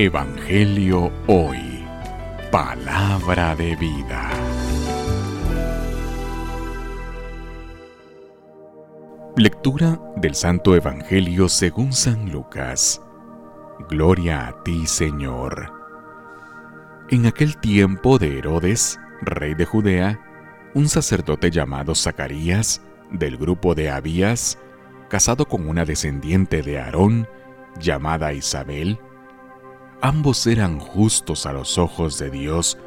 Evangelio Hoy. Palabra de vida. Lectura del Santo Evangelio según San Lucas. Gloria a ti, Señor. En aquel tiempo de Herodes, rey de Judea, un sacerdote llamado Zacarías, del grupo de Abías, casado con una descendiente de Aarón, llamada Isabel, Ambos eran justos a los ojos de Dios,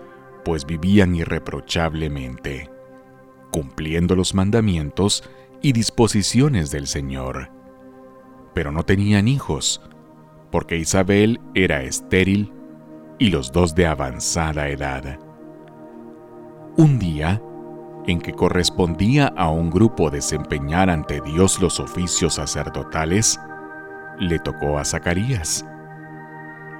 pues vivían irreprochablemente, cumpliendo los mandamientos y disposiciones del Señor. Pero no tenían hijos, porque Isabel era estéril y los dos de avanzada edad. Un día, en que correspondía a un grupo desempeñar ante Dios los oficios sacerdotales, le tocó a Zacarías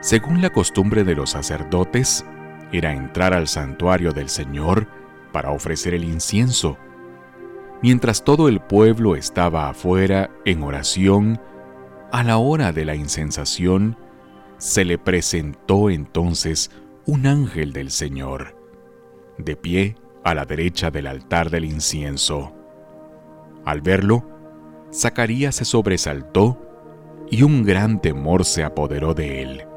según la costumbre de los sacerdotes, era entrar al santuario del Señor para ofrecer el incienso. Mientras todo el pueblo estaba afuera en oración, a la hora de la incensación, se le presentó entonces un ángel del Señor, de pie a la derecha del altar del incienso. Al verlo, Zacarías se sobresaltó y un gran temor se apoderó de él.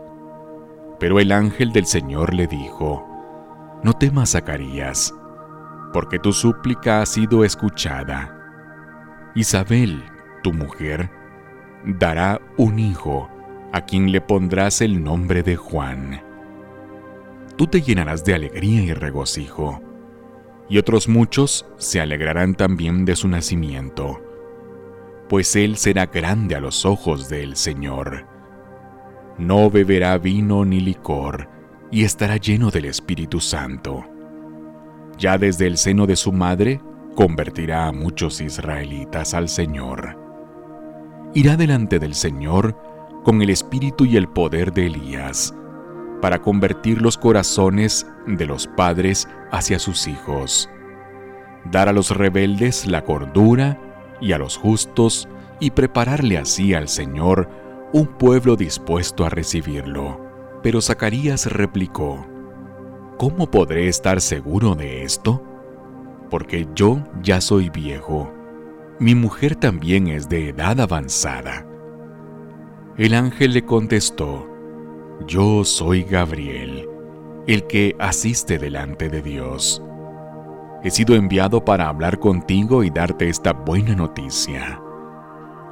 Pero el ángel del Señor le dijo, No temas, Zacarías, porque tu súplica ha sido escuchada. Isabel, tu mujer, dará un hijo a quien le pondrás el nombre de Juan. Tú te llenarás de alegría y regocijo, y otros muchos se alegrarán también de su nacimiento, pues él será grande a los ojos del Señor no beberá vino ni licor, y estará lleno del Espíritu Santo. Ya desde el seno de su madre, convertirá a muchos israelitas al Señor. Irá delante del Señor con el espíritu y el poder de Elías, para convertir los corazones de los padres hacia sus hijos, dar a los rebeldes la cordura y a los justos, y prepararle así al Señor un pueblo dispuesto a recibirlo. Pero Zacarías replicó, ¿Cómo podré estar seguro de esto? Porque yo ya soy viejo. Mi mujer también es de edad avanzada. El ángel le contestó, Yo soy Gabriel, el que asiste delante de Dios. He sido enviado para hablar contigo y darte esta buena noticia.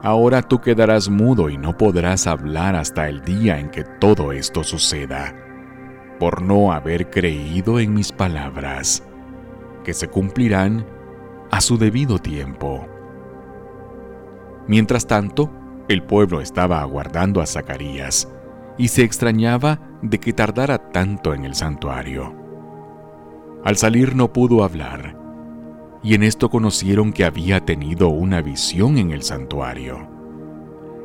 Ahora tú quedarás mudo y no podrás hablar hasta el día en que todo esto suceda, por no haber creído en mis palabras, que se cumplirán a su debido tiempo. Mientras tanto, el pueblo estaba aguardando a Zacarías y se extrañaba de que tardara tanto en el santuario. Al salir no pudo hablar, y en esto conocieron que había tenido una visión en el santuario.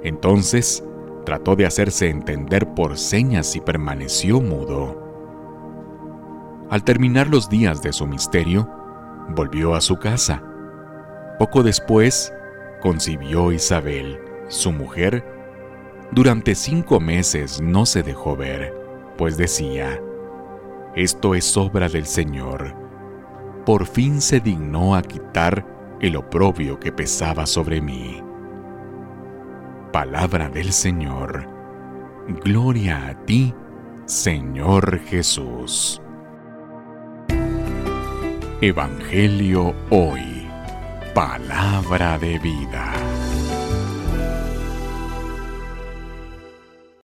Entonces trató de hacerse entender por señas y permaneció mudo. Al terminar los días de su misterio, volvió a su casa. Poco después, concibió Isabel, su mujer. Durante cinco meses no se dejó ver, pues decía, Esto es obra del Señor por fin se dignó a quitar el oprobio que pesaba sobre mí. Palabra del Señor. Gloria a ti, Señor Jesús. Evangelio hoy. Palabra de vida.